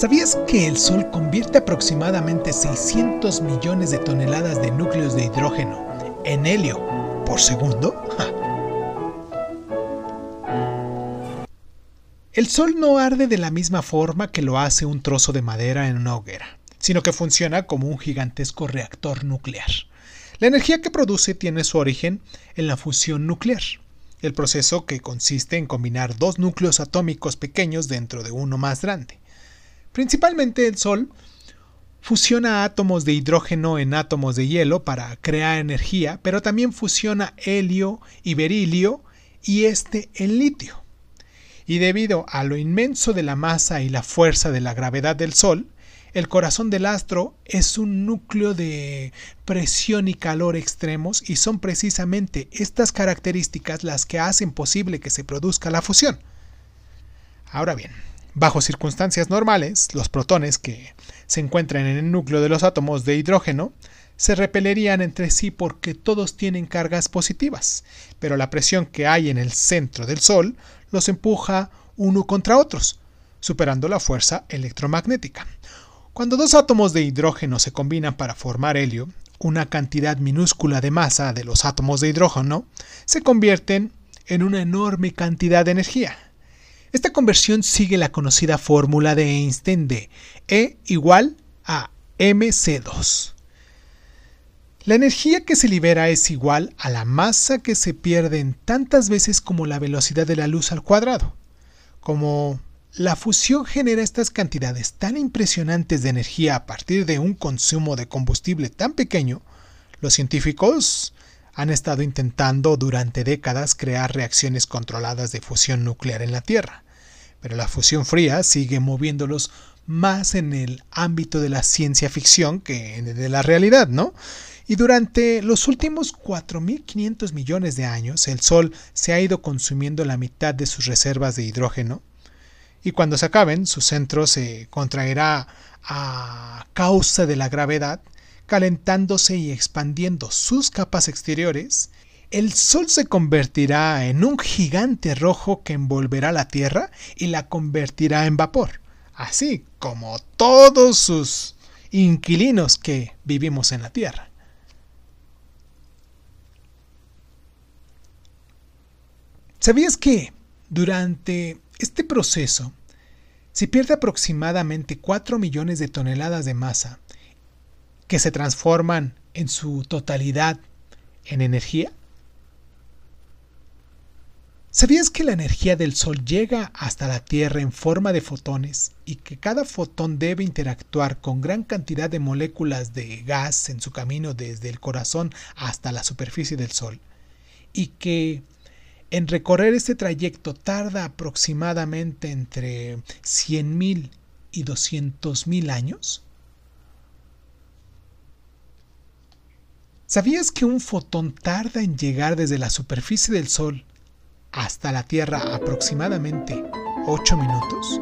¿Sabías que el Sol convierte aproximadamente 600 millones de toneladas de núcleos de hidrógeno en helio por segundo? El Sol no arde de la misma forma que lo hace un trozo de madera en una hoguera, sino que funciona como un gigantesco reactor nuclear. La energía que produce tiene su origen en la fusión nuclear, el proceso que consiste en combinar dos núcleos atómicos pequeños dentro de uno más grande. Principalmente el Sol fusiona átomos de hidrógeno en átomos de hielo para crear energía, pero también fusiona helio y berilio y este en litio. Y debido a lo inmenso de la masa y la fuerza de la gravedad del Sol, el corazón del astro es un núcleo de presión y calor extremos y son precisamente estas características las que hacen posible que se produzca la fusión. Ahora bien, Bajo circunstancias normales, los protones que se encuentran en el núcleo de los átomos de hidrógeno se repelerían entre sí porque todos tienen cargas positivas, pero la presión que hay en el centro del Sol los empuja uno contra otros, superando la fuerza electromagnética. Cuando dos átomos de hidrógeno se combinan para formar helio, una cantidad minúscula de masa de los átomos de hidrógeno se convierten en una enorme cantidad de energía. Esta conversión sigue la conocida fórmula de Einstein de E igual a mc2. La energía que se libera es igual a la masa que se pierde en tantas veces como la velocidad de la luz al cuadrado. Como la fusión genera estas cantidades tan impresionantes de energía a partir de un consumo de combustible tan pequeño, los científicos han estado intentando durante décadas crear reacciones controladas de fusión nuclear en la Tierra, pero la fusión fría sigue moviéndolos más en el ámbito de la ciencia ficción que de la realidad, ¿no? Y durante los últimos 4.500 millones de años, el Sol se ha ido consumiendo la mitad de sus reservas de hidrógeno, y cuando se acaben, su centro se contraerá a causa de la gravedad calentándose y expandiendo sus capas exteriores, el Sol se convertirá en un gigante rojo que envolverá la Tierra y la convertirá en vapor, así como todos sus inquilinos que vivimos en la Tierra. ¿Sabías que durante este proceso se pierde aproximadamente 4 millones de toneladas de masa que se transforman en su totalidad en energía? ¿Sabías que la energía del Sol llega hasta la Tierra en forma de fotones y que cada fotón debe interactuar con gran cantidad de moléculas de gas en su camino desde el corazón hasta la superficie del Sol? Y que en recorrer este trayecto tarda aproximadamente entre 100.000 y 200.000 años? ¿Sabías que un fotón tarda en llegar desde la superficie del Sol hasta la Tierra aproximadamente 8 minutos?